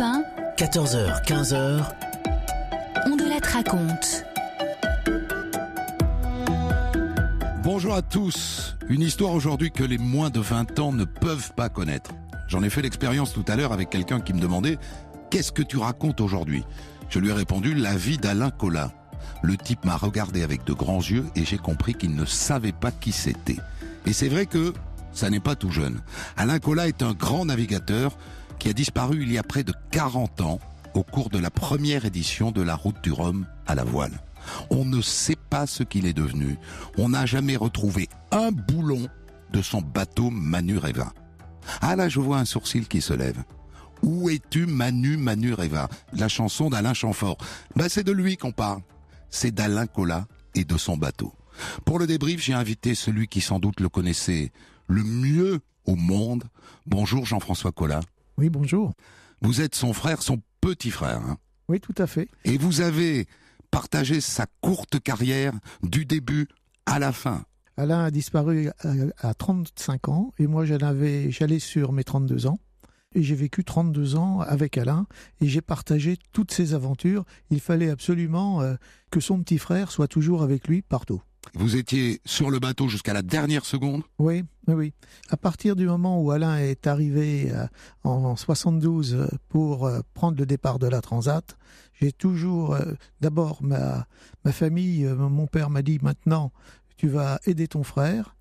Europe 1, 14h, 15h, on de la raconte. Bonjour à tous. Une histoire aujourd'hui que les moins de 20 ans ne peuvent pas connaître. J'en ai fait l'expérience tout à l'heure avec quelqu'un qui me demandait Qu'est-ce que tu racontes aujourd'hui? Je lui ai répondu La vie d'Alain Collat. Le type m'a regardé avec de grands yeux et j'ai compris qu'il ne savait pas qui c'était. Et c'est vrai que ça n'est pas tout jeune. Alain Collat est un grand navigateur qui a disparu il y a près de 40 ans au cours de la première édition de la route du Rhum à la voile. On ne sait pas ce qu'il est devenu. On n'a jamais retrouvé un boulon de son bateau Manureva. Ah là, je vois un sourcil qui se lève. Où es-tu Manu Manureva La chanson d'Alain Chamfort. Ben, c'est de lui qu'on parle. C'est d'Alain Collat et de son bateau. Pour le débrief, j'ai invité celui qui sans doute le connaissait le mieux au monde. Bonjour Jean-François Collat. Oui, bonjour. Vous êtes son frère, son petit frère. Hein oui, tout à fait. Et vous avez partagé sa courte carrière du début à la fin. Alain a disparu à, 35 ans et moi j'allais sur mes 32 ans. Et j'ai vécu 32 ans avec Alain et j'ai partagé toutes ses aventures. Il fallait absolument euh, que son petit frère soit toujours avec lui partout. Vous étiez sur le bateau jusqu'à la dernière seconde Oui, oui, oui. À partir du moment où Alain est arrivé euh, en 72 euh, pour euh, prendre le départ de la Transat, j'ai toujours, d'abord, ma, ma famille, mon père m'a dit maintenant, tu vas aider ton frère,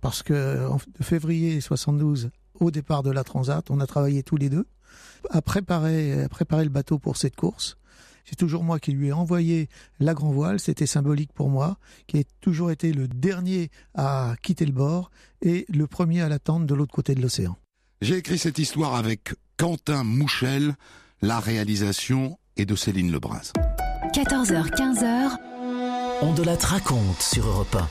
parce que en février 72, au départ de la Transat, on a travaillé tous les deux à préparer, à préparer le bateau pour cette course. C'est toujours moi qui lui ai envoyé la grand voile, c'était symbolique pour moi, qui a toujours été le dernier à quitter le bord et le premier à l'attendre de l'autre côté de l'océan. J'ai écrit cette histoire avec Quentin Mouchel, la réalisation est de Céline Lebras. 14h, 15h. On de la raconte sur Europe 1.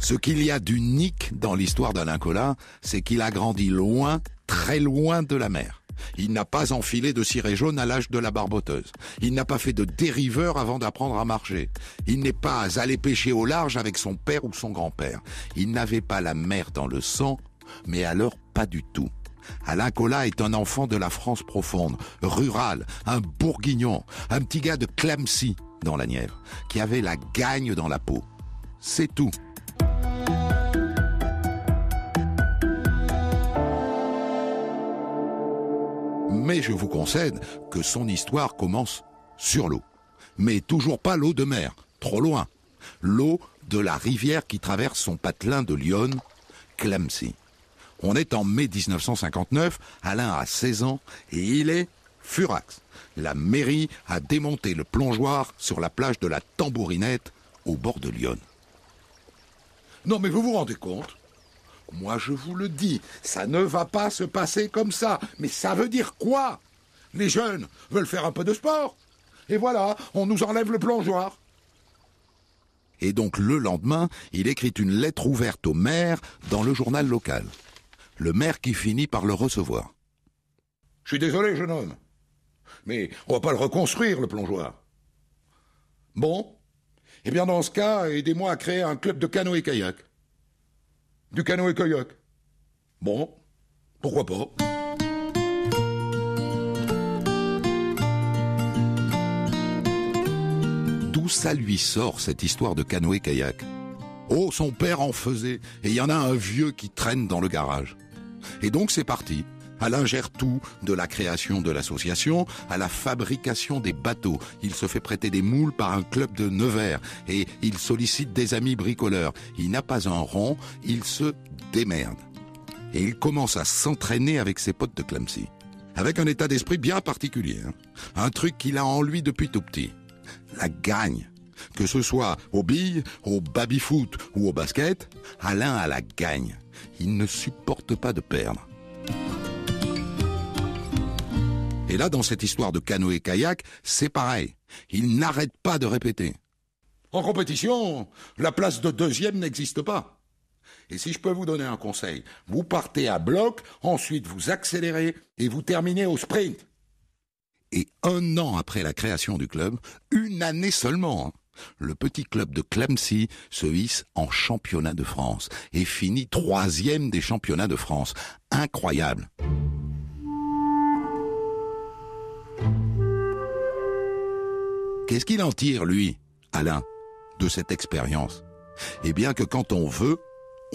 Ce qu'il y a d'unique dans l'histoire d'Alain Collat, c'est qu'il a grandi loin, très loin de la mer. Il n'a pas enfilé de ciré jaune à l'âge de la barboteuse. Il n'a pas fait de dériveur avant d'apprendre à marcher. Il n'est pas allé pêcher au large avec son père ou son grand-père. Il n'avait pas la mer dans le sang, mais alors pas du tout. Alain Collat est un enfant de la France profonde, rural, un bourguignon, un petit gars de Clamcy dans la Nièvre, qui avait la gagne dans la peau. C'est tout. Mais je vous concède que son histoire commence sur l'eau. Mais toujours pas l'eau de mer, trop loin. L'eau de la rivière qui traverse son patelin de Lyon, Clamcy. On est en mai 1959, Alain a 16 ans et il est furax. La mairie a démonté le plongeoir sur la plage de la Tambourinette au bord de Lyon. Non mais vous vous rendez compte moi, je vous le dis, ça ne va pas se passer comme ça. Mais ça veut dire quoi? Les jeunes veulent faire un peu de sport. Et voilà, on nous enlève le plongeoir. Et donc le lendemain, il écrit une lettre ouverte au maire dans le journal local. Le maire qui finit par le recevoir. Je suis désolé, jeune homme. Mais on va pas le reconstruire, le plongeoir. Bon. Eh bien, dans ce cas, aidez-moi à créer un club de canoë-kayak. Du canoë-kayak. Bon, pourquoi pas D'où ça lui sort cette histoire de canoë-kayak Oh, son père en faisait, et il y en a un vieux qui traîne dans le garage. Et donc c'est parti. Alain gère tout, de la création de l'association à la fabrication des bateaux. Il se fait prêter des moules par un club de Nevers et il sollicite des amis bricoleurs. Il n'a pas un rond, il se démerde. Et il commence à s'entraîner avec ses potes de Clamcy. Avec un état d'esprit bien particulier. Hein. Un truc qu'il a en lui depuis tout petit. La gagne. Que ce soit aux billes, au baby-foot ou au basket, Alain a la gagne. Il ne supporte pas de perdre. Et là, dans cette histoire de canoë-kayak, c'est pareil. Il n'arrête pas de répéter. En compétition, la place de deuxième n'existe pas. Et si je peux vous donner un conseil, vous partez à bloc, ensuite vous accélérez et vous terminez au sprint. Et un an après la création du club, une année seulement, le petit club de Clamcy se hisse en championnat de France et finit troisième des championnats de France. Incroyable. Qu'est-ce qu'il en tire, lui, Alain, de cette expérience? Eh bien que quand on veut,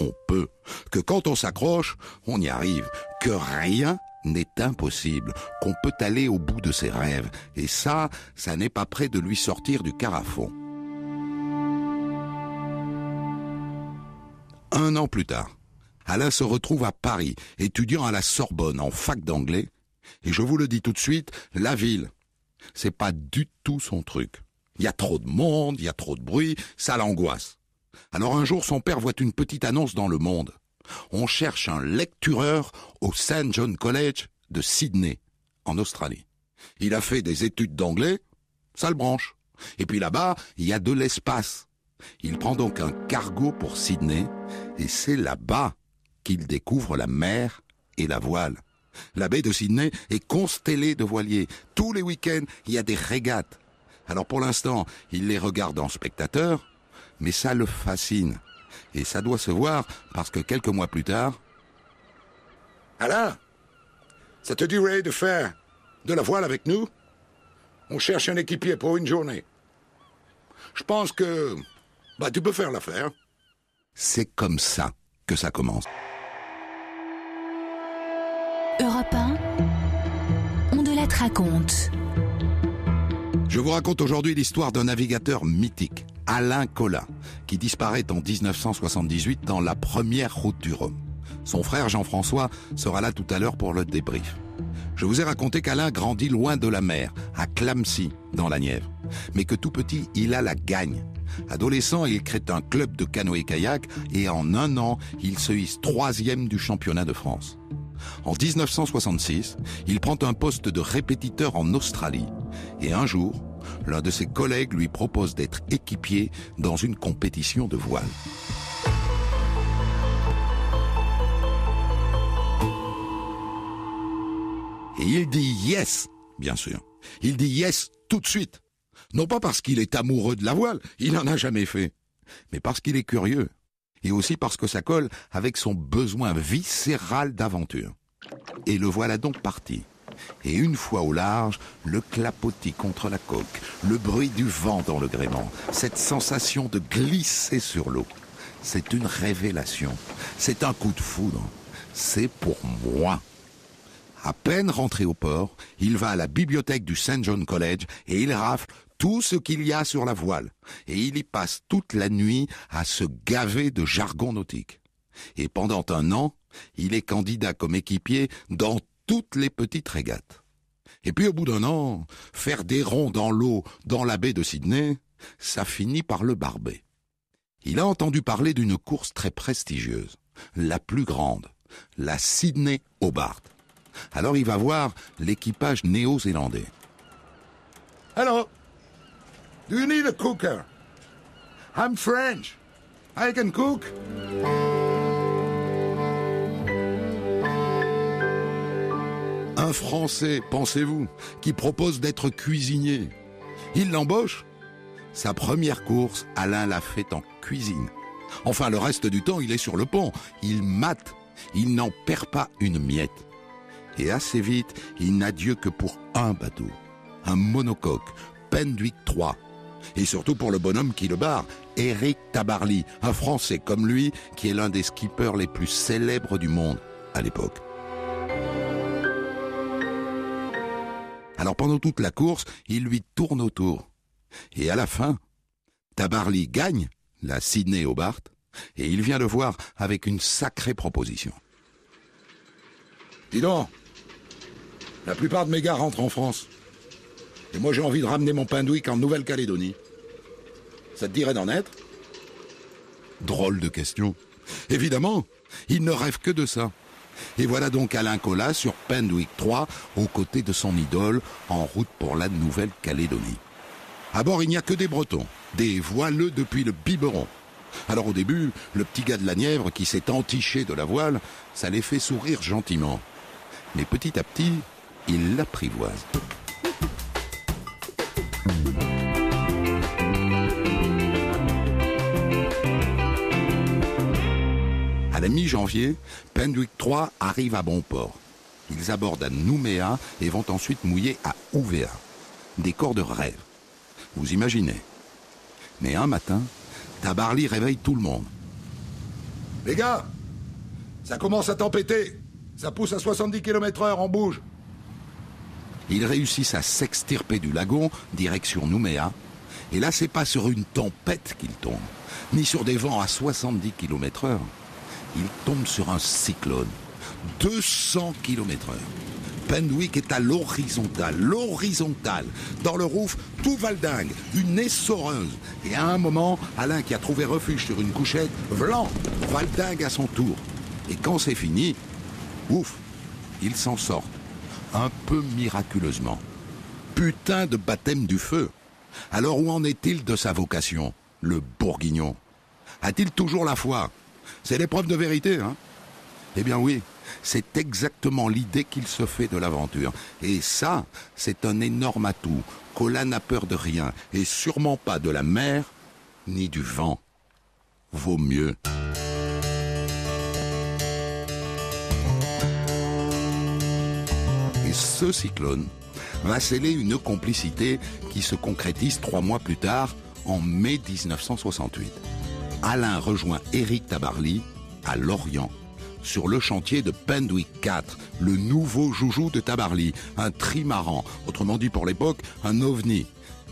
on peut. Que quand on s'accroche, on y arrive. Que rien n'est impossible. Qu'on peut aller au bout de ses rêves. Et ça, ça n'est pas près de lui sortir du carafon. Un an plus tard, Alain se retrouve à Paris, étudiant à la Sorbonne en fac d'anglais. Et je vous le dis tout de suite, la ville, c'est pas du tout son truc. Il y a trop de monde, il y a trop de bruit, ça l'angoisse. Alors un jour, son père voit une petite annonce dans le monde. On cherche un lectureur au St. John College de Sydney, en Australie. Il a fait des études d'anglais, ça le branche. Et puis là-bas, il y a de l'espace. Il prend donc un cargo pour Sydney, et c'est là-bas qu'il découvre la mer et la voile. La baie de Sydney est constellée de voiliers. Tous les week-ends, il y a des régates. Alors pour l'instant, il les regarde en spectateur, mais ça le fascine. Et ça doit se voir parce que quelques mois plus tard... Alain, ça te dirait de faire de la voile avec nous? On cherche un équipier pour une journée. Je pense que... Bah tu peux faire l'affaire. C'est comme ça que ça commence. Europe 1, on de la raconte. Je vous raconte aujourd'hui l'histoire d'un navigateur mythique, Alain Collat, qui disparaît en 1978 dans la première route du Rhum. Son frère Jean-François sera là tout à l'heure pour le débrief. Je vous ai raconté qu'Alain grandit loin de la mer, à Clamcy, dans la Nièvre, mais que tout petit, il a la gagne. Adolescent, il crée un club de canoë-kayak et en un an, il se hisse troisième du championnat de France. En 1966, il prend un poste de répétiteur en Australie. Et un jour, l'un de ses collègues lui propose d'être équipier dans une compétition de voile. Et il dit yes, bien sûr. Il dit yes tout de suite. Non pas parce qu'il est amoureux de la voile, il n'en a jamais fait, mais parce qu'il est curieux et aussi parce que ça colle avec son besoin viscéral d'aventure. Et le voilà donc parti. Et une fois au large, le clapotis contre la coque, le bruit du vent dans le gréement, cette sensation de glisser sur l'eau. C'est une révélation. C'est un coup de foudre. C'est pour moi. À peine rentré au port, il va à la bibliothèque du St. John College et il rafle tout ce qu'il y a sur la voile, et il y passe toute la nuit à se gaver de jargon nautique. Et pendant un an, il est candidat comme équipier dans toutes les petites régates. Et puis au bout d'un an, faire des ronds dans l'eau dans la baie de Sydney, ça finit par le barber. Il a entendu parler d'une course très prestigieuse, la plus grande, la Sydney Hobart. Alors il va voir l'équipage néo-zélandais. Alors, Do you need a cooker? I'm French. I can cook. Un Français, pensez-vous, qui propose d'être cuisinier? Il l'embauche Sa première course, Alain l'a fait en cuisine. Enfin, le reste du temps, il est sur le pont. Il mate. Il n'en perd pas une miette. Et assez vite, il n'a Dieu que pour un bateau. Un monocoque, Pendwick 3, et surtout pour le bonhomme qui le barre, Eric Tabarly, un Français comme lui, qui est l'un des skippers les plus célèbres du monde à l'époque. Alors pendant toute la course, il lui tourne autour. Et à la fin, Tabarly gagne la Sydney Hobart, et il vient le voir avec une sacrée proposition. Dis donc, la plupart de mes gars rentrent en France. Et moi j'ai envie de ramener mon Pindouic en Nouvelle-Calédonie. Ça te dirait d'en être? Drôle de question. Évidemment, il ne rêve que de ça. Et voilà donc Alain Collat sur Pendwick 3, aux côtés de son idole, en route pour la Nouvelle-Calédonie. À bord, il n'y a que des Bretons, des voileux depuis le biberon. Alors au début, le petit gars de la Nièvre qui s'est entiché de la voile, ça les fait sourire gentiment. Mais petit à petit, il l'apprivoise. La mi-janvier, Pendwick 3 arrive à bon port. Ils abordent à Nouméa et vont ensuite mouiller à Ouvéa. Des corps de rêve. Vous imaginez. Mais un matin, Tabarly réveille tout le monde. Les gars, ça commence à tempêter. Ça pousse à 70 km heure, on bouge. Ils réussissent à s'extirper du lagon, direction Nouméa. Et là, c'est pas sur une tempête qu'ils tombent, ni sur des vents à 70 km Ils tombent sur un cyclone. 200 km heure. Pendwick est à l'horizontale, l'horizontale. Dans le roof, tout valdingue, une essoreuse. Et à un moment, Alain qui a trouvé refuge sur une couchette, Vlan, valdingue à son tour. Et quand c'est fini, ouf, il s'en sort. Un peu miraculeusement. Putain de baptême du feu. Alors où en est-il de sa vocation, le bourguignon? A-t-il toujours la foi? C'est l'épreuve de vérité, hein Eh bien oui, c'est exactement l'idée qu'il se fait de l'aventure. Et ça, c'est un énorme atout. Colin n'a peur de rien, et sûrement pas de la mer, ni du vent. Vaut mieux. Et ce cyclone va sceller une complicité qui se concrétise trois mois plus tard, en mai 1968. Alain rejoint Éric Tabarly à Lorient sur le chantier de Pendwick 4, le nouveau joujou de Tabarly, un trimaran, autrement dit pour l'époque un ovni.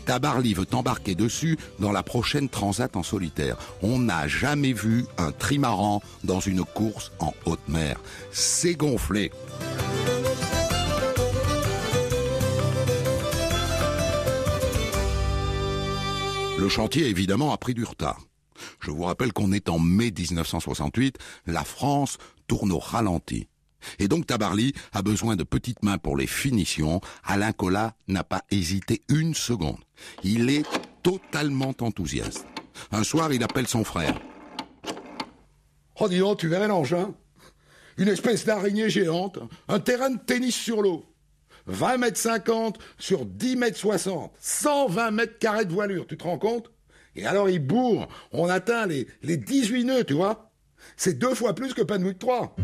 Tabarly veut embarquer dessus dans la prochaine transat en solitaire. On n'a jamais vu un trimaran dans une course en haute mer. C'est gonflé. Le chantier, évidemment, a pris du retard. Je vous rappelle qu'on est en mai 1968, la France tourne au ralenti. Et donc Tabarly a besoin de petites mains pour les finitions. Alain Collat n'a pas hésité une seconde. Il est totalement enthousiaste. Un soir, il appelle son frère. Oh, dis donc, tu verrais l'engin Une espèce d'araignée géante, un terrain de tennis sur l'eau. 20 mètres 50 sur 10 mètres 60. 120 mètres carrés de voilure, tu te rends compte? Et alors il bourre, on atteint les, les 18 nœuds, tu vois C'est deux fois plus que Panwick 3.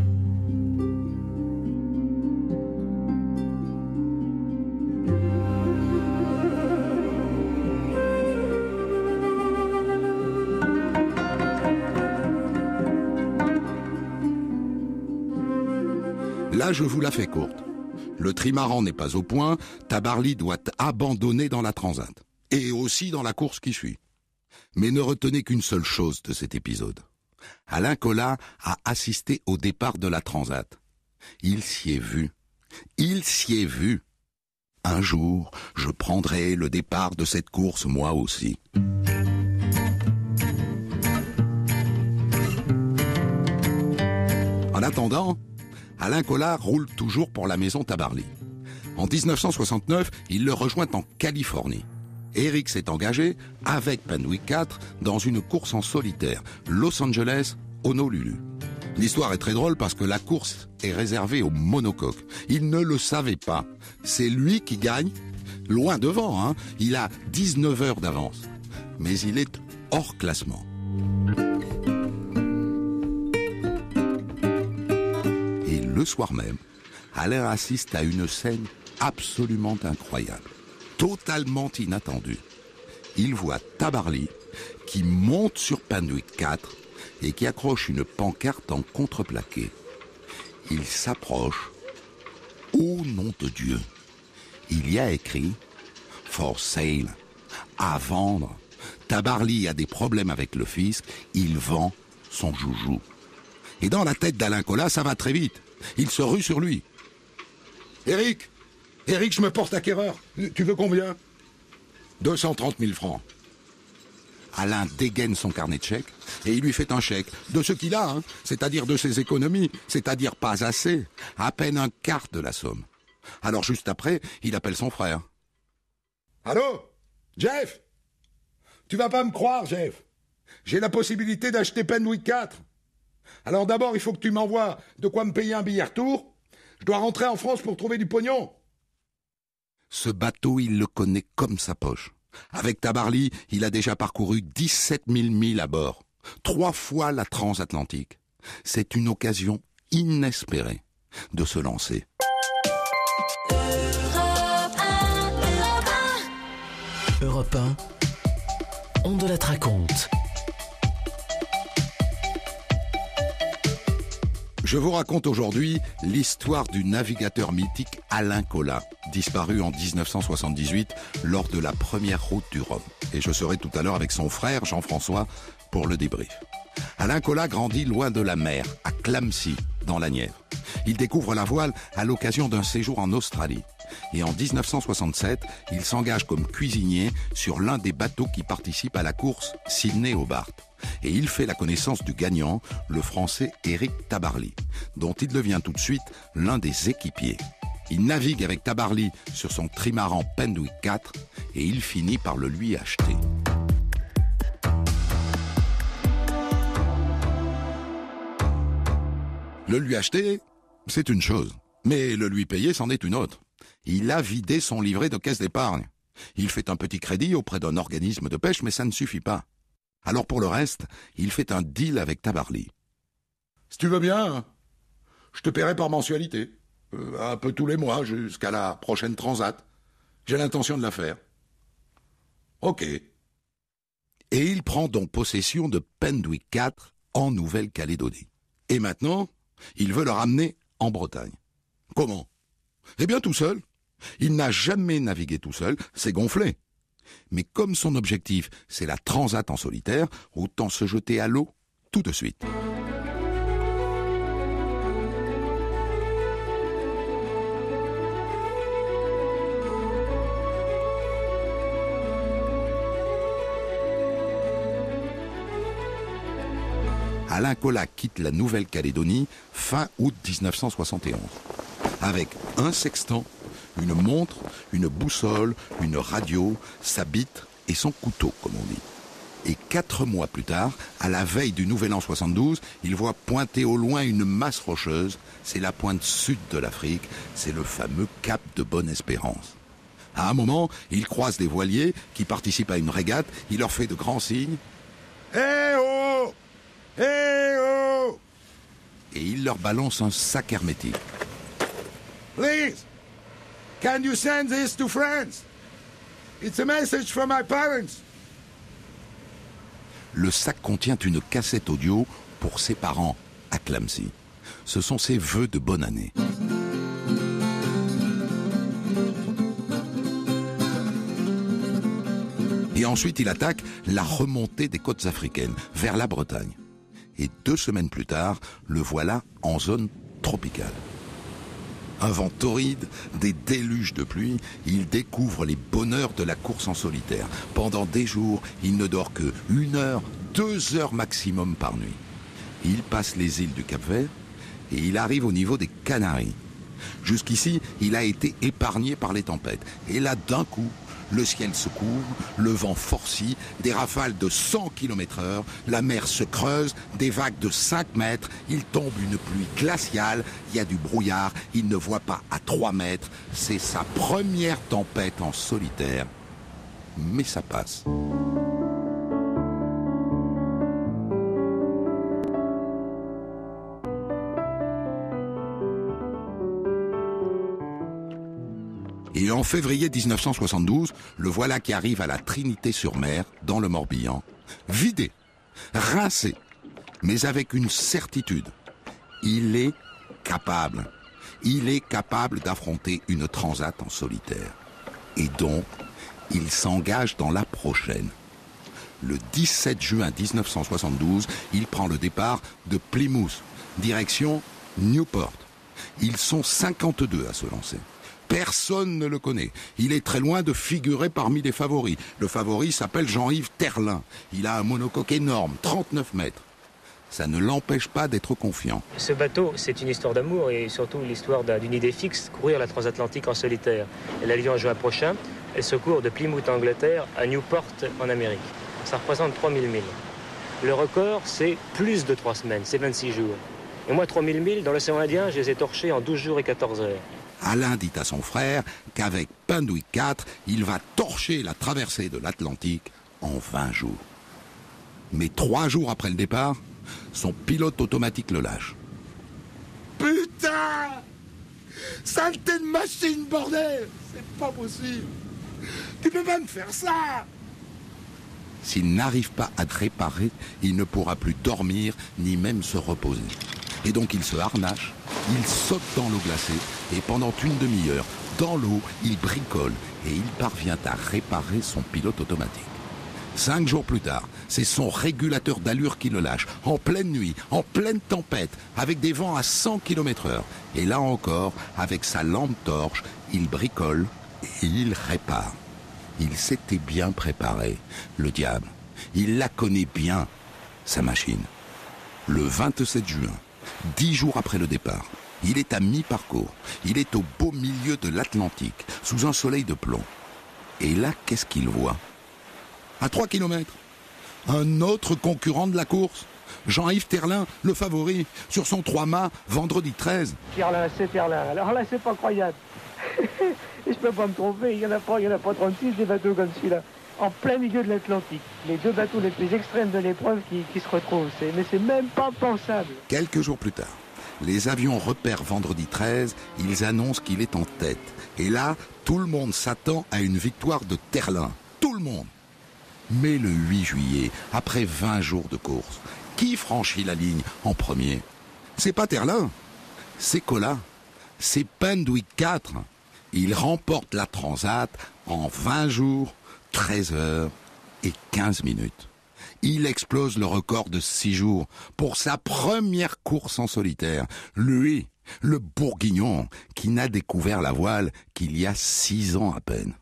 Là, je vous la fais courte. Le trimaran n'est pas au point, Tabarly doit abandonner dans la transat. Et aussi dans la course qui suit. Mais ne retenez qu'une seule chose de cet épisode. Alain Collat a assisté au départ de la transat. Il s'y est vu. Il s'y est vu. Un jour, je prendrai le départ de cette course moi aussi. En attendant, Alain Collard roule toujours pour la maison Tabarly. En 1969, il le rejoint en Californie. Eric s'est engagé avec Penwick 4 dans une course en solitaire, Los Angeles, Honolulu. L'histoire est très drôle parce que la course est réservée aux monocoques. Il ne le savait pas. C'est lui qui gagne, loin devant, hein. Il a 19 heures d'avance. Mais il est hors classement. Et le soir même, Alain assiste à une scène absolument incroyable, totalement inattendue. Il voit Tabarly qui monte sur Panwick 4 et qui accroche une pancarte en contreplaqué. Il s'approche. Au nom de Dieu, il y a écrit For sale, à vendre. Tabarly a des problèmes avec le fisc, il vend son joujou. Et dans la tête d'Alain Collat, ça va très vite. Il se rue sur lui. Eric Eric, je me porte acquéreur. Tu veux combien? 230 000 francs. Alain dégaine son carnet de chèques et il lui fait un chèque de ce qu'il a, hein, c'est-à-dire de ses économies, c'est-à-dire pas assez, à peine un quart de la somme. Alors juste après, il appelle son frère. Allô? Jeff? Tu vas pas me croire, Jeff. J'ai la possibilité d'acheter Penwick 4. Alors d'abord, il faut que tu m'envoies de quoi me payer un billet retour. Je dois rentrer en France pour trouver du pognon. Ce bateau, il le connaît comme sa poche. Avec Tabarly, il a déjà parcouru 17 000 milles à bord, trois fois la transatlantique. C'est une occasion inespérée de se lancer. Europe 1, Europe 1. Europe 1, on de la raconte. Je vous raconte aujourd'hui l'histoire du navigateur mythique Alain Collat, disparu en 1978 lors de la première route du Rhum. Et je serai tout à l'heure avec son frère Jean-François pour le débrief. Alain Collat grandit loin de la mer, à Clamcy, dans la Nièvre. Il découvre la voile à l'occasion d'un séjour en Australie. Et en 1967, il s'engage comme cuisinier sur l'un des bateaux qui participent à la course Sydney-Hobart et il fait la connaissance du gagnant, le français Éric Tabarly, dont il devient tout de suite l'un des équipiers. Il navigue avec Tabarly sur son trimaran Pendwick 4 et il finit par le lui acheter. Le lui acheter, c'est une chose, mais le lui payer, c'en est une autre. Il a vidé son livret de caisse d'épargne. Il fait un petit crédit auprès d'un organisme de pêche, mais ça ne suffit pas. Alors pour le reste, il fait un deal avec Tabarly. Si tu veux bien, je te paierai par mensualité. Euh, un peu tous les mois, jusqu'à la prochaine transat. J'ai l'intention de la faire. Ok. Et il prend donc possession de Pendwick 4 en Nouvelle-Calédonie. Et maintenant, il veut le ramener en Bretagne. Comment? Eh bien tout seul. Il n'a jamais navigué tout seul, c'est gonflé. Mais comme son objectif, c'est la transat en solitaire, autant se jeter à l'eau tout de suite. Alain Collat quitte la Nouvelle-Calédonie fin août 1971, avec un sextant une montre, une boussole, une radio, sa bite et son couteau, comme on dit. Et quatre mois plus tard, à la veille du Nouvel An 72, il voit pointer au loin une masse rocheuse. C'est la pointe sud de l'Afrique, c'est le fameux cap de Bonne-Espérance. À un moment, il croise des voiliers qui participent à une régate, il leur fait de grands signes. Eh oh Eh oh Et il leur balance un sac hermétique. Please Can you send this to France? It's a message from my parents. Le sac contient une cassette audio pour ses parents à Clamcy. Ce sont ses vœux de bonne année. Et ensuite, il attaque la remontée des côtes africaines vers la Bretagne. Et deux semaines plus tard, le voilà en zone tropicale un vent torride, des déluges de pluie, il découvre les bonheurs de la course en solitaire. Pendant des jours, il ne dort que une heure, deux heures maximum par nuit. Il passe les îles du Cap-Vert et il arrive au niveau des Canaries. Jusqu'ici, il a été épargné par les tempêtes. Et là, d'un coup, le ciel se couvre, le vent forcit, des rafales de 100 km heure, la mer se creuse, des vagues de 5 mètres, il tombe une pluie glaciale, il y a du brouillard, il ne voit pas à 3 mètres, c'est sa première tempête en solitaire. Mais ça passe. Et en février 1972, le voilà qui arrive à la Trinité-sur-Mer, dans le Morbihan, vidé, rincé, mais avec une certitude. Il est capable. Il est capable d'affronter une transat en solitaire. Et donc, il s'engage dans la prochaine. Le 17 juin 1972, il prend le départ de Plymouth, direction Newport. Ils sont 52 à se lancer. Personne ne le connaît. Il est très loin de figurer parmi les favoris. Le favori s'appelle Jean-Yves Terlin. Il a un monocoque énorme, 39 mètres. Ça ne l'empêche pas d'être confiant. Ce bateau, c'est une histoire d'amour et surtout l'histoire d'une idée fixe, courir la transatlantique en solitaire. Elle a lieu en juin prochain. Elle se court de Plymouth, Angleterre, à Newport, en Amérique. Ça représente 3000 milles. Le record, c'est plus de 3 semaines, c'est 26 jours. Et moi, 3000 milles, dans l'océan Indien, je les ai torchés en 12 jours et 14 heures. Alain dit à son frère qu'avec Pendwick 4, il va torcher la traversée de l'Atlantique en 20 jours. Mais trois jours après le départ, son pilote automatique le lâche. Putain Saleté de machine, bordel C'est pas possible Tu peux pas me faire ça S'il n'arrive pas à réparer, il ne pourra plus dormir ni même se reposer. Et donc il se harnache, il saute dans l'eau glacée et pendant une demi-heure, dans l'eau, il bricole et il parvient à réparer son pilote automatique. Cinq jours plus tard, c'est son régulateur d'allure qui le lâche, en pleine nuit, en pleine tempête, avec des vents à 100 km heure. Et là encore, avec sa lampe torche, il bricole et il répare. Il s'était bien préparé, le diable. Il la connaît bien, sa machine. Le 27 juin, dix jours après le départ, il est à mi-parcours. Il est au beau milieu de l'Atlantique, sous un soleil de plomb. Et là, qu'est-ce qu'il voit? À 3 kilomètres, un autre concurrent de la course. Jean-Yves Terlin, le favori, sur son 3 mâts, vendredi 13. Terlin, c'est Terlin. Alors là, c'est pas croyable. Je peux pas me tromper, il y en a pas, il y en a pas 36 des bateaux comme celui-là. En plein milieu de l'Atlantique. Les deux bateaux les plus extrêmes de l'épreuve qui, se retrouvent. Mais c'est même pas pensable. Quelques jours plus tard, les avions repèrent vendredi 13, ils annoncent qu'il est en tête. Et là, tout le monde s'attend à une victoire de Terlin. Tout le monde. Mais le 8 juillet, après 20 jours de course, qui franchit la ligne en premier? C'est pas Terlin, c'est Cola, c'est Pendwick 4. Il remporte la Transat en 20 jours, 13 heures et 15 minutes. Il explose le record de 6 jours pour sa première course en solitaire. Lui, le bourguignon, qui n'a découvert la voile qu'il y a 6 ans à peine.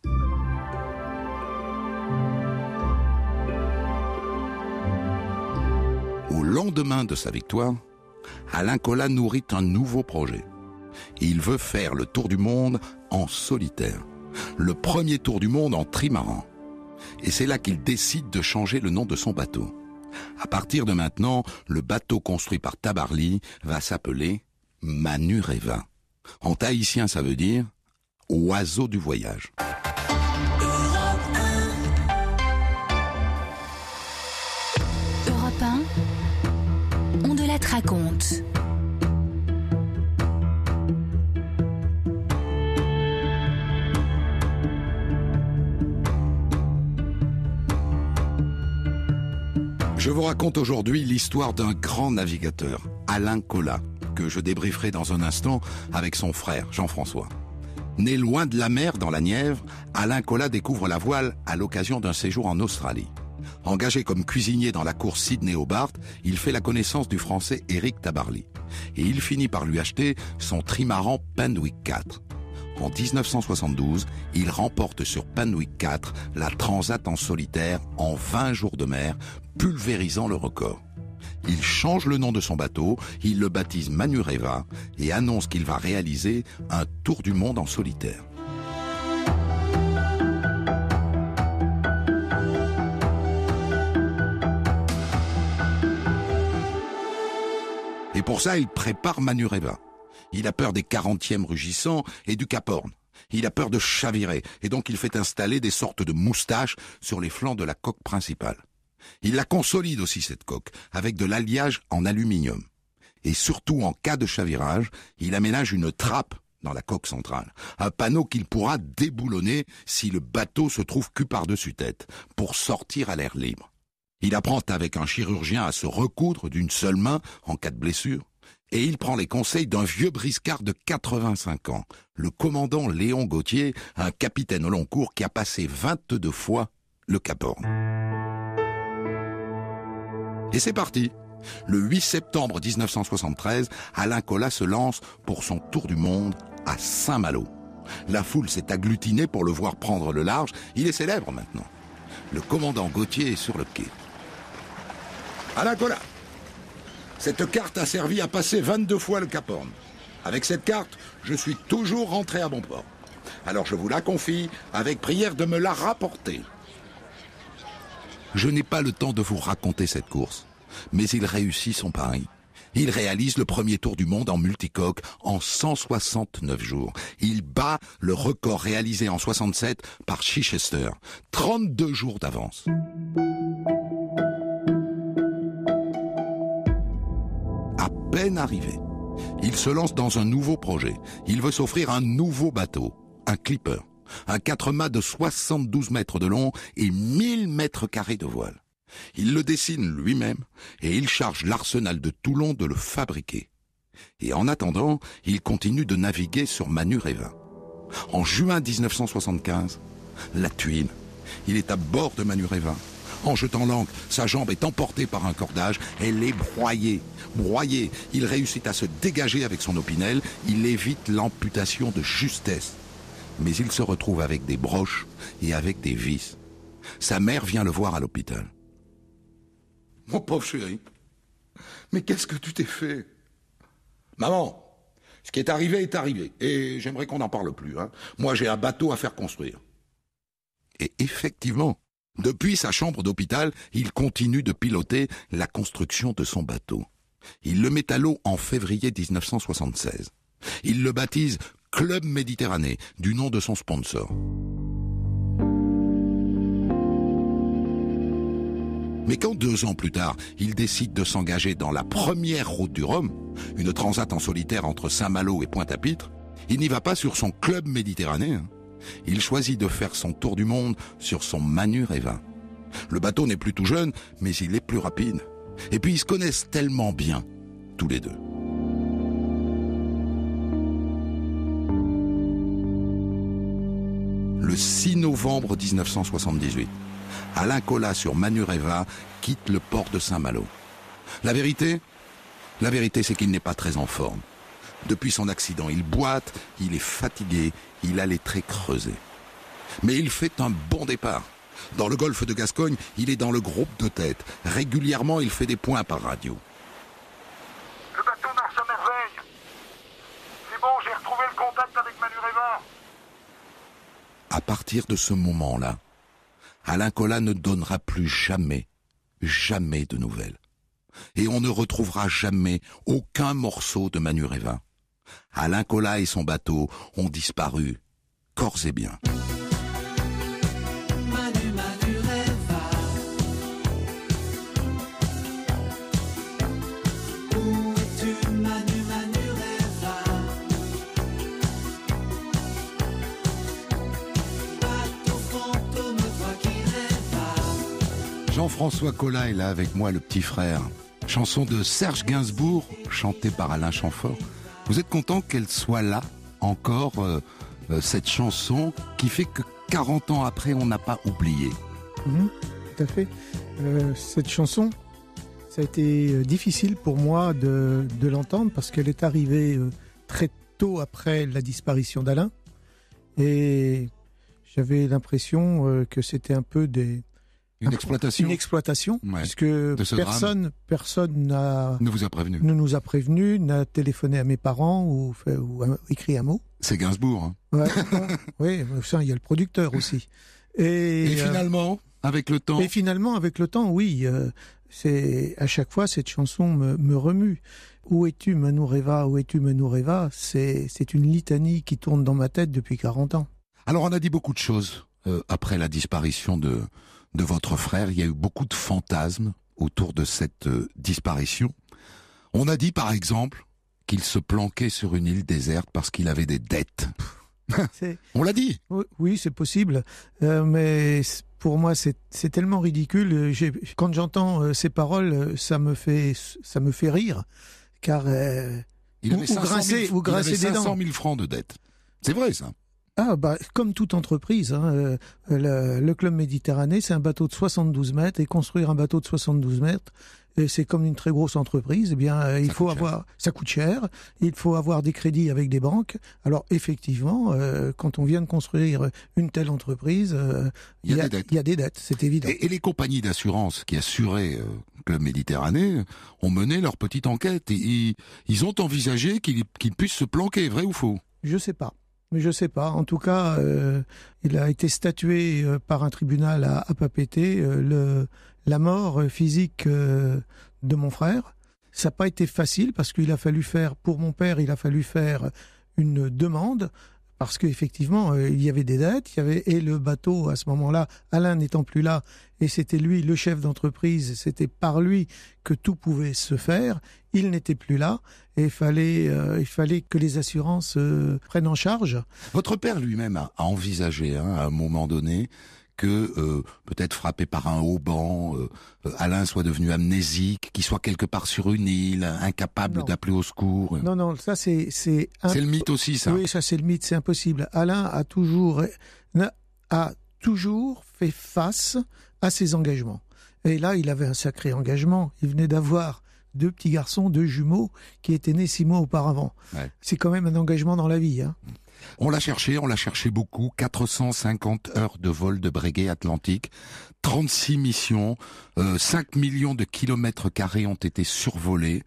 Au lendemain de sa victoire, Alain Collat nourrit un nouveau projet. Il veut faire le tour du monde en solitaire. Le premier tour du monde en trimaran. Et c'est là qu'il décide de changer le nom de son bateau. À partir de maintenant, le bateau construit par Tabarly va s'appeler Manureva. En tahitien, ça veut dire oiseau du voyage. Europe 1, on de la raconte. Je vous raconte aujourd'hui l'histoire d'un grand navigateur, Alain Collat, que je débrieferai dans un instant avec son frère, Jean-François. Né loin de la mer, dans la Nièvre, Alain Collat découvre la voile à l'occasion d'un séjour en Australie. Engagé comme cuisinier dans la course Sydney Hobart, il fait la connaissance du français Eric Tabarly. Et il finit par lui acheter son trimaran Penwick 4. En 1972, il remporte sur Penwick 4 la Transat en solitaire en 20 jours de mer, pulvérisant le record. Il change le nom de son bateau, il le baptise Manureva et annonce qu'il va réaliser un tour du monde en solitaire. Et pour ça, il prépare Manureva. Il a peur des 40e rugissants et du Cap Horn. Il a peur de chavirer et donc il fait installer des sortes de moustaches sur les flancs de la coque principale. Il la consolide aussi cette coque avec de l'alliage en aluminium. Et surtout en cas de chavirage, il aménage une trappe dans la coque centrale, un panneau qu'il pourra déboulonner si le bateau se trouve cul par-dessus tête, pour sortir à l'air libre. Il apprend avec un chirurgien à se recoudre d'une seule main en cas de blessure, et il prend les conseils d'un vieux briscard de 85 ans, le commandant Léon Gauthier, un capitaine au long cours qui a passé 22 fois le Cap Horn. Et c'est parti. Le 8 septembre 1973, Alain Collat se lance pour son tour du monde à Saint-Malo. La foule s'est agglutinée pour le voir prendre le large. Il est célèbre maintenant. Le commandant Gauthier est sur le quai. Alain Collat, cette carte a servi à passer 22 fois le Cap Horn. Avec cette carte, je suis toujours rentré à bon port. Alors je vous la confie avec prière de me la rapporter. Je n'ai pas le temps de vous raconter cette course, mais il réussit son pari. Il réalise le premier tour du monde en multicoque en 169 jours. Il bat le record réalisé en 67 par Chichester, 32 jours d'avance. Arrivé, il se lance dans un nouveau projet. Il veut s'offrir un nouveau bateau, un clipper. Un quatre-mâts de 72 mètres de long et 1000 mètres carrés de voile. Il le dessine lui-même et il charge l'arsenal de Toulon de le fabriquer. Et en attendant, il continue de naviguer sur Manurévin. En juin 1975, la tuile. Il est à bord de Manurévin. En jetant l'ancre, sa jambe est emportée par un cordage, elle est broyée. Broyée, il réussit à se dégager avec son opinel, il évite l'amputation de justesse. Mais il se retrouve avec des broches et avec des vis. Sa mère vient le voir à l'hôpital. Mon pauvre chéri, mais qu'est-ce que tu t'es fait? Maman, ce qui est arrivé est arrivé, et j'aimerais qu'on n'en parle plus. Hein. Moi, j'ai un bateau à faire construire. Et effectivement, depuis sa chambre d'hôpital, il continue de piloter la construction de son bateau. Il le met à l'eau en février 1976. Il le baptise Club Méditerranée, du nom de son sponsor. Mais quand deux ans plus tard, il décide de s'engager dans la première route du Rhum, une transat en solitaire entre Saint-Malo et Pointe-à-Pitre, il n'y va pas sur son club méditerranéen. Il choisit de faire son tour du monde sur son Manu Révin. Le bateau n'est plus tout jeune, mais il est plus rapide. Et puis ils se connaissent tellement bien, tous les deux. Le 6 novembre 1978, Alain Collat sur Manureva quitte le port de Saint-Malo. La vérité La vérité, c'est qu'il n'est pas très en forme. Depuis son accident, il boite, il est fatigué, il a les traits creusés. Mais il fait un bon départ. Dans le golfe de Gascogne, il est dans le groupe de tête. Régulièrement, il fait des points par radio. Le bateau marche à merveille. C'est bon, j'ai retrouvé le contact avec Manureva. À partir de ce moment-là, Alain Collat ne donnera plus jamais, jamais de nouvelles. Et on ne retrouvera jamais aucun morceau de Manureva. Alain Collat et son bateau ont disparu, corps et bien. Jean-François Collat est là avec moi, le petit frère. Chanson de Serge Gainsbourg, chantée par Alain Chamfort. Vous êtes content qu'elle soit là encore, euh, euh, cette chanson qui fait que 40 ans après, on n'a pas oublié Mhm, tout à fait. Euh, cette chanson, ça a été difficile pour moi de, de l'entendre parce qu'elle est arrivée très tôt après la disparition d'Alain. Et j'avais l'impression que c'était un peu des, Une exploitation une exploitation, Ouais, puisque drame. personne, personne n'a ne vous a prévenu. ne nous a prévenu, n'a téléphoné à mes parents ou, fait, ou a- écrit un mot. C'est Gainsbourg. hein. Ouais, oui, ça, il y a le producteur aussi. Et, Et, euh, finalement, avec le temps, et finalement, avec le temps, oui, euh, c'est à chaque fois cette chanson me, me remue. Où es-tu, Manureva Où es-tu, Manureva C'est c'est une litanie qui tourne dans ma tête depuis 40 ans. Alors on a dit beaucoup de choses euh, après la disparition de, de votre frère. Il y a eu beaucoup de fantasmes autour de cette euh, disparition. On a dit par exemple qu'il se planquait sur une île déserte parce qu'il avait des dettes. On l'a dit. Oui, c'est possible, euh, mais pour moi, c'est tellement ridicule. Euh, Quand j'entends euh, ces paroles, ça me fait ça me fait rire, car Il Ou- avait ou 500 000, grincer- ou il grincer avait des dents. 500 000 francs de dettes. C'est vrai ça. Ah bah comme toute entreprise, hein, euh, le, le club Méditerranée, c'est un bateau de 72 mètres et construire un bateau de 72 mètres, et c'est comme une très grosse entreprise. Eh bien, euh, il Ça faut cher. avoir, ça coûte cher. Il faut avoir des crédits avec des banques. Alors effectivement, euh, quand on vient de construire une telle entreprise, euh, Il y a des dettes. il y a des dettes, c'est évident. Et, et les compagnies d'assurance qui assuraient euh, Club Méditerranée ont mené leur petite enquête et ils, ils ont envisagé qu'il qu'il puisse se planquer, vrai ou faux? Je sais pas. Mais je sais pas. En tout cas, euh, il a été statué euh, par un tribunal à, à Papeete euh, le, la mort euh, physique euh, de mon frère. Ça n'a pas été facile parce qu'il a fallu faire, pour mon père, il a fallu faire une demande parce qu'effectivement, euh, il y avait des dettes, il y avait et le bateau à ce moment-là, Alain n'étant plus là, et c'était lui le chef d'entreprise, c'était par lui que tout pouvait se faire. Il n'était plus là, et il fallait, euh, il fallait que les assurances euh, prennent en charge. Votre père lui-même a, a envisagé hein, à un moment donné que euh, peut-être frappé par un haut-banc, euh, euh, Alain soit devenu amnésique, qu'il soit quelque part sur une île, incapable d'appeler au secours. Non, non, ça c'est c'est C'est le mythe aussi, ça. Oui, ça c'est le mythe, c'est impossible. Alain a toujours a toujours fait face à ses engagements. Et là, il avait un sacré engagement. Il venait d'avoir deux petits garçons, deux jumeaux, qui étaient nés six mois auparavant. Ouais. C'est quand même un engagement dans la vie. Hein. On l'a cherché, on l'a cherché beaucoup. 450 heures de vol de Breguet Atlantique, 36 missions, euh, 5 millions de kilomètres carrés ont été survolés.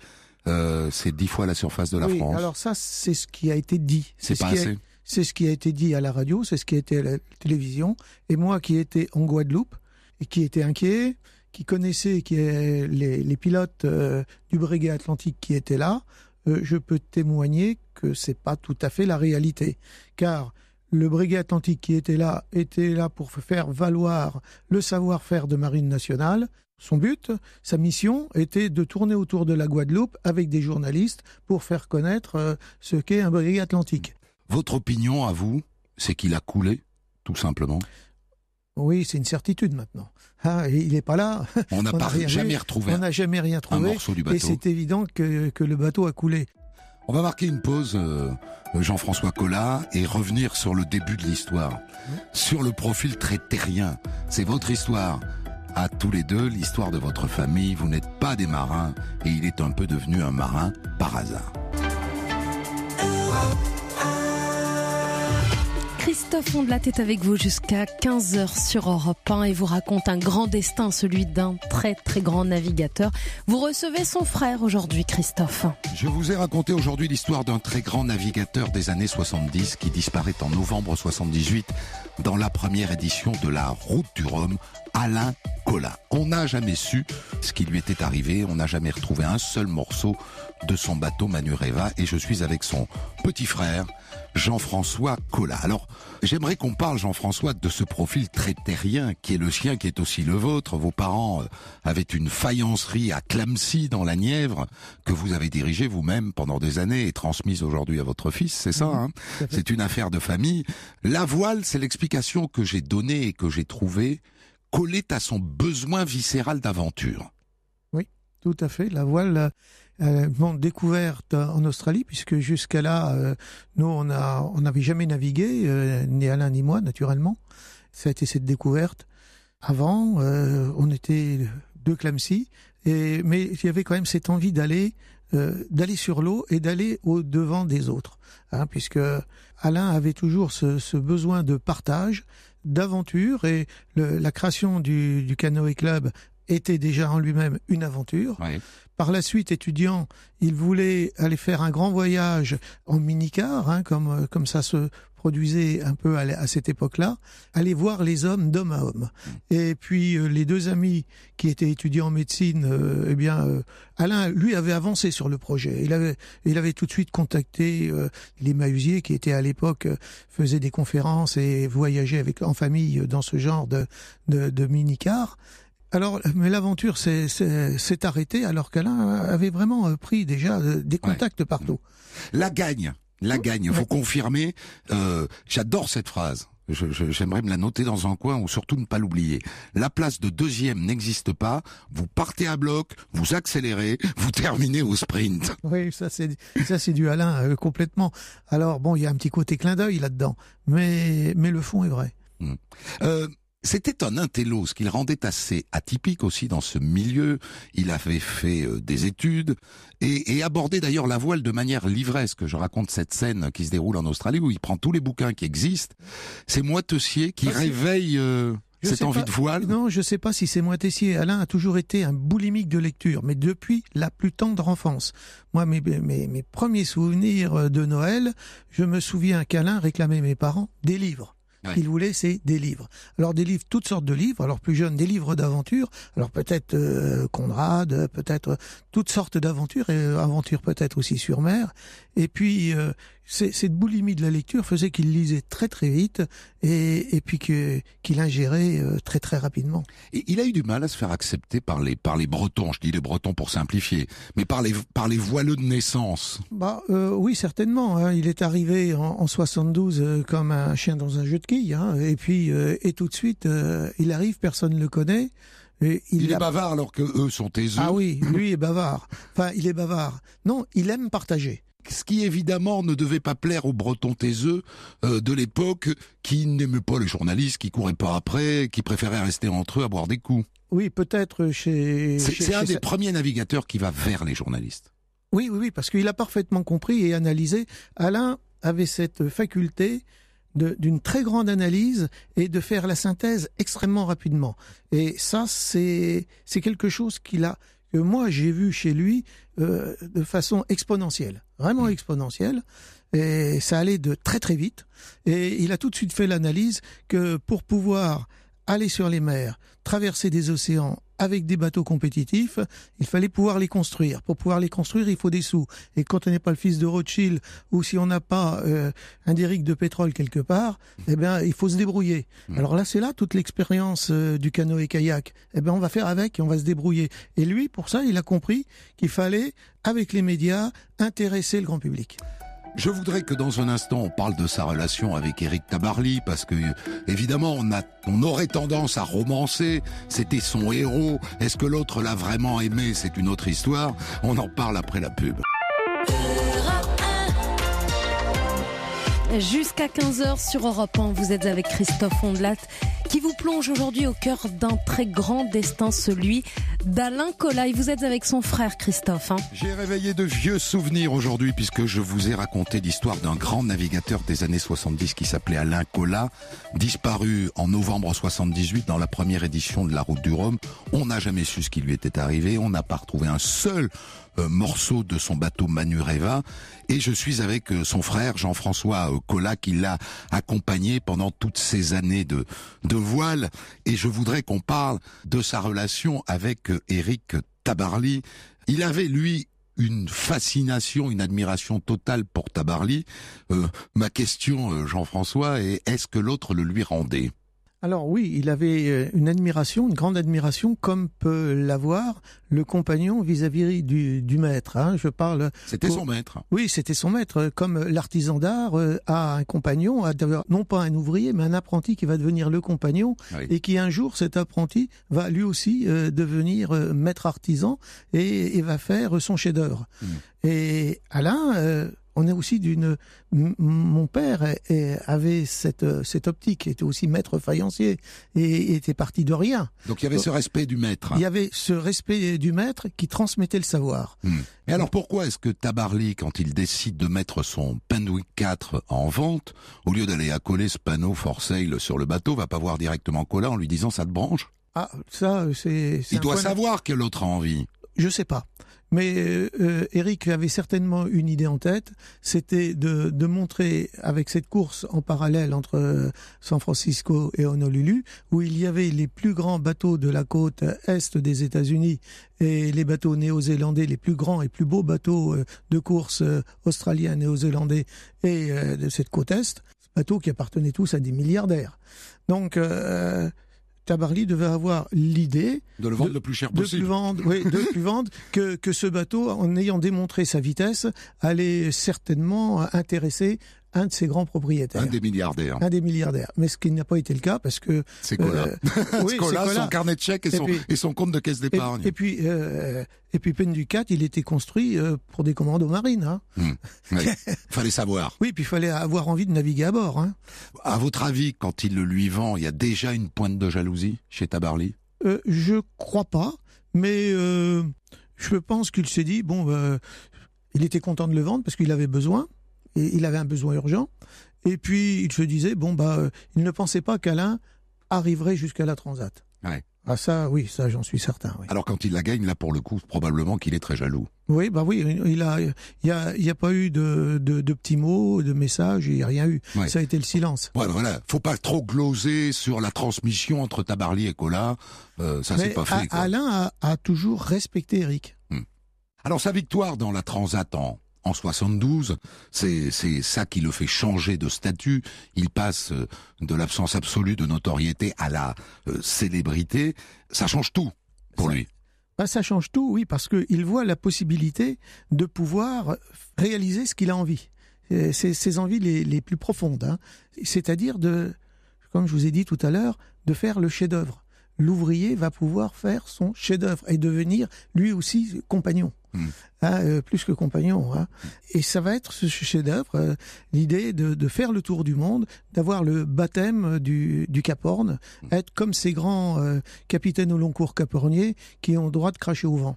Euh, c'est dix fois la surface de la oui, France. alors ça, c'est ce qui a été dit. c'est ce pas assez. C'est ce qui a été dit à la radio, c'est ce qui a été à la télévision. Et moi qui étais en Guadeloupe et qui était inquiet, qui connaissait qui est les, les pilotes euh, du Breguet Atlantique qui étaient là, euh, je peux témoigner que c'est pas tout à fait la réalité. Car le Breguet Atlantique qui était là était là pour faire valoir le savoir-faire de Marine nationale. Son but, sa mission était de tourner autour de la Guadeloupe avec des journalistes pour faire connaître euh, ce qu'est un Breguet Atlantique. Votre opinion à vous, c'est qu'il a coulé, tout simplement? Oui, c'est une certitude maintenant. Ah, et il n'est pas là. On n'a jamais vu. retrouvé On n'a jamais rien un trouvé. morceau du Et bateau. c'est évident que, que le bateau a coulé. On va marquer une pause, euh, Jean-François Collat, et revenir sur le début de l'histoire, sur le profil très terrien. C'est votre histoire. À tous les deux, l'histoire de votre famille, vous n'êtes pas des marins, et il est un peu devenu un marin par hasard. Christophe Ondelat est avec vous jusqu'à 15h sur Europe 1 et vous raconte un grand destin, celui d'un très très grand navigateur. Vous recevez son frère aujourd'hui, Christophe. Je vous ai raconté aujourd'hui l'histoire d'un très grand navigateur des années 70 qui disparaît en novembre 78 dans la première édition de la Route du Rhum, Alain Collat. On n'a jamais su ce qui lui était arrivé, on n'a jamais retrouvé un seul morceau de son bateau Manureva et je suis avec son petit frère Jean-François Collat. Alors, j'aimerais qu'on parle, Jean-François, de ce profil très terrien qui est le sien, qui est aussi le vôtre. Vos parents euh, avaient une faïencerie à Clamcy dans la Nièvre que vous avez dirigée vous-même pendant des années et transmise aujourd'hui à votre fils, c'est ça hein. C'est une affaire de famille. La voile, c'est l'explication que j'ai donnée et que j'ai trouvée collée à son besoin viscéral d'aventure. Tout à fait. La voile, euh, bon, découverte en Australie, puisque jusqu'à là, euh, nous, on a, on n'avait jamais navigué, euh, ni Alain ni moi, naturellement. Ça a été cette découverte. Avant, euh, on était deux Clamcy, et mais il y avait quand même cette envie d'aller, euh, d'aller sur l'eau et d'aller au devant des autres, hein, puisque Alain avait toujours ce, ce besoin de partage, d'aventure, et le- la création du, du canoë club était déjà en lui-même une aventure. Ouais. Par la suite, étudiant, il voulait aller faire un grand voyage en minicar, hein, comme, euh, comme ça se produisait un peu à, cette époque-là, aller voir les hommes d'homme à homme. Et puis euh, les deux amis qui étaient étudiants en médecine, euh, eh bien, euh, Alain, lui, avait avancé sur le projet. Il avait, il avait tout de suite contacté les Mahusiers qui étaient à l'époque faisaient des conférences et voyageaient avec en famille dans ce genre de, de, de minicar. Alors, mais l'aventure s'est- arrêtée alors qu'Alain avait vraiment euh, pris déjà euh, des contacts partout. La gagne, la gagne, faut confirmer. Euh, J'adore cette phrase. Je- je- J'aimerais me la noter dans un coin ou surtout ne pas l'oublier. La place de deuxième n'existe pas. Vous partez à bloc, vous accélérez, vous terminez au sprint. Oui, ça c'est ça c'est du Alain euh, complètement. Alors bon, il y a un petit côté clin d'œil là-dedans, mais mais le fond est vrai. Euh, c'était un intello, ce qui le rendait assez atypique aussi dans ce milieu. Il avait fait euh, des études et, et abordé d'ailleurs la voile de manière livresque. Je raconte cette scène qui se déroule en Australie où il prend tous les bouquins qui existent. C'est moi Tessier qui Ah, réveille euh, Je cette envie pas- de voile. Non, je sais pas si c'est moi Tessier. Alain a toujours été un boulimique de lecture, mais depuis la plus tendre enfance. Moi, mes, mes, mes premiers souvenirs de Noël, je me souviens qu'Alain réclamait mes parents des livres. Ouais. qu'il voulait, c'est des livres. Alors des livres, toutes sortes de livres. Alors plus jeunes, des livres d'aventure. Alors peut-être euh, Conrad, peut-être toutes sortes d'aventures et euh, aventures peut-être aussi sur mer. Et puis euh, cette boulimie de la lecture faisait qu'il lisait très très vite et, et puis qu'il ingérait euh, très très rapidement. Et il a eu du mal à se faire accepter par les par les Bretons. Je dis les Bretons pour simplifier, mais par les par les voileux de naissance. Bah euh, oui certainement. Hein. Il est arrivé en, en 72 euh, comme un chien dans un jeu de quilles, hein. et puis euh, et tout de suite il arrive, personne ne le connaît. Et il, il est bavard alors que eux sont taiseux. Ah oui, lui est bavard. Enfin, il est bavard. Non, il aime partager ce qui évidemment ne devait pas plaire aux Bretons taiseux euh, de l'époque, qui n'aimaient pas les journalistes, qui couraient pas après, qui préféraient rester entre eux à boire des coups. Oui, peut-être chez. C'est un des premiers navigateurs qui va vers les journalistes. Oui, oui, oui, parce qu'il a parfaitement compris et analysé. Alain avait cette faculté d'une très grande analyse et de faire la synthèse extrêmement rapidement. Et ça, c'est quelque chose qu'il a que moi j'ai vu chez lui euh, de façon exponentielle, vraiment mmh. exponentielle, et ça allait de très très vite. Et il a tout de suite fait l'analyse que pour pouvoir aller sur les mers, traverser des océans avec des bateaux compétitifs, il fallait pouvoir les construire. Pour pouvoir les construire, il faut des sous. Et quand on n'est pas le fils de Rothschild ou si on n'a pas euh, un déric de pétrole quelque part, eh bien, il faut se débrouiller. Mmh. Alors là, c'est là toute l'expérience euh, du canoë-kayak. Eh bien, on va faire avec et on va se débrouiller. Et lui, pour ça, il a compris qu'il fallait, avec les médias, intéresser le grand public. Je voudrais que dans un instant on parle de sa relation avec Eric Tabarly parce que évidemment on a on aurait tendance à romancer, c'était son héros, est-ce que l'autre l'a vraiment aimé, c'est une autre histoire, on en parle après la pub. Jusqu'à 15h sur Europe 1, vous êtes avec Christophe Ondelat qui vous plonge aujourd'hui au cœur d'un très grand destin, celui d'Alain Colas. Vous êtes avec son frère Christophe. Hein. J'ai réveillé de vieux souvenirs aujourd'hui puisque je vous ai raconté l'histoire d'un grand navigateur des années 70 qui s'appelait Alain Colas, disparu en novembre 78 dans la première édition de la Route du Rhum. On n'a jamais su ce qui lui était arrivé, on n'a pas retrouvé un seul euh, morceau de son bateau Manureva et je suis avec euh, son frère Jean-François euh, Collat qui l'a accompagné pendant toutes ces années de voile et je voudrais qu'on parle de sa relation avec Eric Tabarly. Il avait lui une fascination, une admiration totale pour Tabarly. ma question, Jean-François, est est-ce que l'autre le lui rendait? Alors oui, il avait euh, une admiration, une grande admiration, comme peut l'avoir le compagnon vis-à-vis du, du, maître. Hein. Je parle. C'était son maître. Oui, c'était son maître. Comme l'artisan d'art euh, a un compagnon, a non pas un ouvrier, mais un apprenti qui va devenir le compagnon, et qui un jour cet apprenti va lui aussi euh, devenir maître artisan et, et, va faire son chef-d'œuvre. Hmm. Et Alain on est aussi d'une. Mon père avait cette, cette optique, était aussi maître faïencier et était parti de rien. Donc il y avait ce respect du maître. Il y avait ce respect du maître qui transmettait le savoir. Hmm. Mais alors pourquoi est-ce que Tabarly, quand il décide de mettre son Penwick 4 en vente, au lieu d'aller accoler ce panneau for sale sur le bateau, va pas voir directement Cola en lui disant ça te branche? Ah, ça, c'est. Il doit savoir que l'autre a envie. Je sais pas. Mais euh, Eric avait certainement une idée en tête, c'était de, de, montrer avec cette course en parallèle entre euh, San Francisco et Honolulu, où il y avait les plus grands bateaux de la côte est des États-Unis et les bateaux néo-zélandais, les plus grands et plus beaux bateaux euh, de course euh, australiens, néo-zélandais et de cette côte est, bateaux qui appartenaient tous à des milliardaires. Donc Tabarly devait avoir l'idée de le vendre le plus cher possible. De plus vendre, oui, de plus vendre que, que ce bateau, en ayant démontré sa vitesse, allait certainement intéresser un de ses grands propriétaires. Un des milliardaires. Un des milliardaires. Mais ce qui n'a pas été le cas parce que... C'est Cola. Euh, oui, Cola, son carnet de chèques et, son, et son compte de caisse d'épargne. Et, puis, euh, et puis Penducat, il était construit euh, pour des commandos marines. Hein. Hum, fallait savoir. Oui, puis il fallait avoir envie de naviguer à bord. Hein. À votre avis, quand il le lui vend, il y a déjà une pointe de jalousie chez Tabarly? Euh, Je crois pas, mais euh, je pense qu'il s'est dit, bon, il était content de le vendre parce qu'il avait besoin et il avait un besoin urgent. Et puis il se disait bon bah euh, il ne pensait pas qu'Alain arriverait jusqu'à la Transat. Ouais. Ah ça oui ça j'en suis certain. Oui. Alors quand il la gagne là pour le coup probablement qu'il est très jaloux. Oui bah oui il a il y a il y a pas eu de, de, de petits mots de messages il y a rien eu ça a été le silence. Ouais, voilà faut pas trop gloser sur la transmission entre Tabarly et Cola euh, ça c'est pas fait. Alain a, a, toujours respecté Eric. Hmm. Alors sa victoire dans la Transat en en 72. C'est c'est ça qui le fait changer de statut. Il passe euh, de l'absence absolue de notoriété à la euh, célébrité. Ça change tout pour lui. Bah, ça change tout, oui, parce qu'il voit la possibilité de pouvoir réaliser ce qu'il a envie. Euh, C'est ses envies les, les plus profondes. hein. C'est-à-dire de, comme je vous ai dit tout à l'heure, de faire le chef-d'œuvre. L'ouvrier va pouvoir faire son chef-d'œuvre et devenir lui aussi compagnon. Mm. Hein, euh, plus que compagnon. Hein. Et ça va être ce chef-d'œuvre, euh, l'idée de, de faire le tour du monde, d'avoir le baptême du, du Cap Horn, être comme ces grands euh, capitaines au long cours caporniers qui ont le droit de cracher au vent.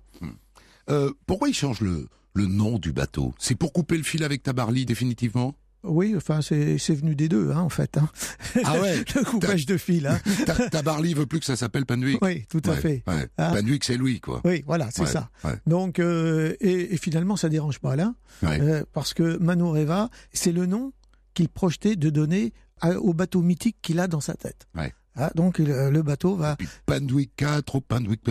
Euh, pourquoi il change le, le nom du bateau? C'est pour couper le fil avec Tabarly définitivement? Oui, enfin, c'est c'est venu des deux, hein, en fait. Hein. Ah ouais le coupage de fil. Hein. Ta- Tabarly veut plus que ça s'appelle Panduic. Oui, tout à Ouais, fait. ouais. Ah. Panduic, c'est lui, quoi. Oui, voilà, c'est Ouais, ça. Donc, euh, et, et finalement, ça dérange pas Alain, euh, parce que Manureva, c'est le nom qu'il projetait de donner à- au bateau mythique qu'il a dans sa tête. Ah, donc, le, le bateau va. Puis Panduic 4 ou Panduic...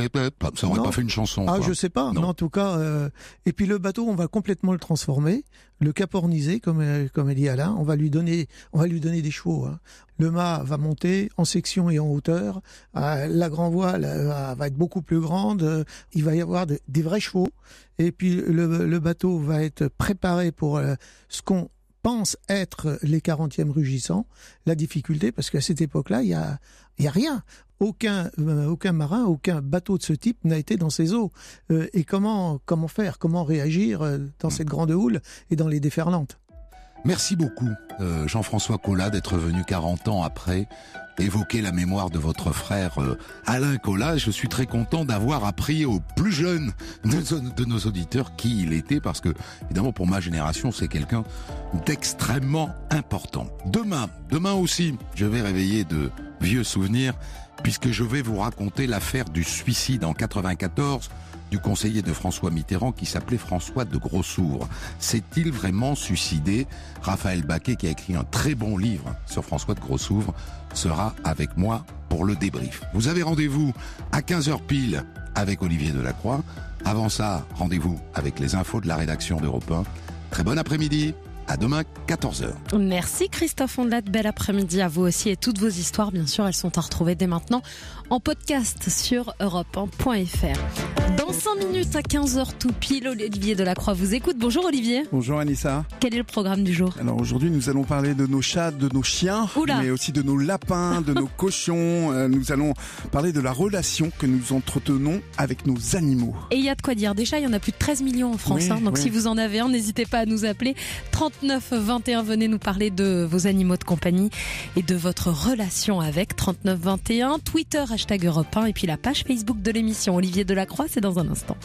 Ça aurait Non. pas fait une chanson. Ah, quoi. je sais pas, Non. mais en tout cas, euh, et puis le bateau, on va complètement le transformer, le caporniser, comme euh, comme a dit Alain. On va lui donner, on va lui donner des chevaux. hein. Le mât va monter en section et en hauteur. Euh, la grand voile euh, va- être beaucoup plus grande. euh, il va y avoir de- des vrais chevaux. Et puis le, le bateau va être préparé pour euh, ce qu'on pense être les 40e rugissants. La difficulté, parce qu'à cette époque-là, il y a, il y a rien. Aucun, euh, aucun marin, aucun bateau de ce type n'a été dans ces eaux. Euh, et comment, comment faire, comment réagir euh, dans cette grande houle et dans les déferlantes? Merci beaucoup, euh, Jean-François Collat, d'être venu 40 ans après évoquer la mémoire de votre frère euh, Alain Collat. Je suis très content d'avoir appris aux plus jeunes de, de nos auditeurs qui il était, parce que, évidemment, pour ma génération, c'est quelqu'un d'extrêmement important. Demain, demain aussi, je vais réveiller de vieux souvenirs, puisque je vais vous raconter l'affaire du suicide en 94 du conseiller de François Mitterrand qui s'appelait François de Grossouvre. S'est-il vraiment suicidé? Raphaël Baquet, qui a écrit un très bon livre sur François de Grossouvre, sera avec moi pour le débrief. Vous avez rendez-vous à 15h pile avec Olivier Delacroix. Avant ça, rendez-vous avec les infos de la rédaction d'Europe 1. Très bon après-midi. À demain, 14h. Merci Christophe Ondelat, bel après-midi à vous aussi et toutes vos histoires bien sûr elles sont à retrouver dès maintenant en podcast sur europe1.fr. Dans 5 minutes à 15h tout pile, Olivier Delacroix vous écoute. Bonjour Olivier, Bonjour Anissa. quel est le programme du jour? Alors aujourd'hui nous allons parler de nos chats, de nos chiens, Oula. mais aussi de nos lapins, de nos cochons. Euh, Nous allons parler de la relation que nous entretenons avec nos animaux. Et il y a de quoi dire. Déjà, il y en a plus de 13 millions en France. Oui, hein. donc oui. si vous en avez un, n'hésitez pas à nous appeler. 39 21, venez nous parler de vos animaux de compagnie et de votre relation avec. 39 21, Twitter, hashtag Europe 1 et puis la page Facebook de l'émission Olivier Delacroix, c'est dans un instant.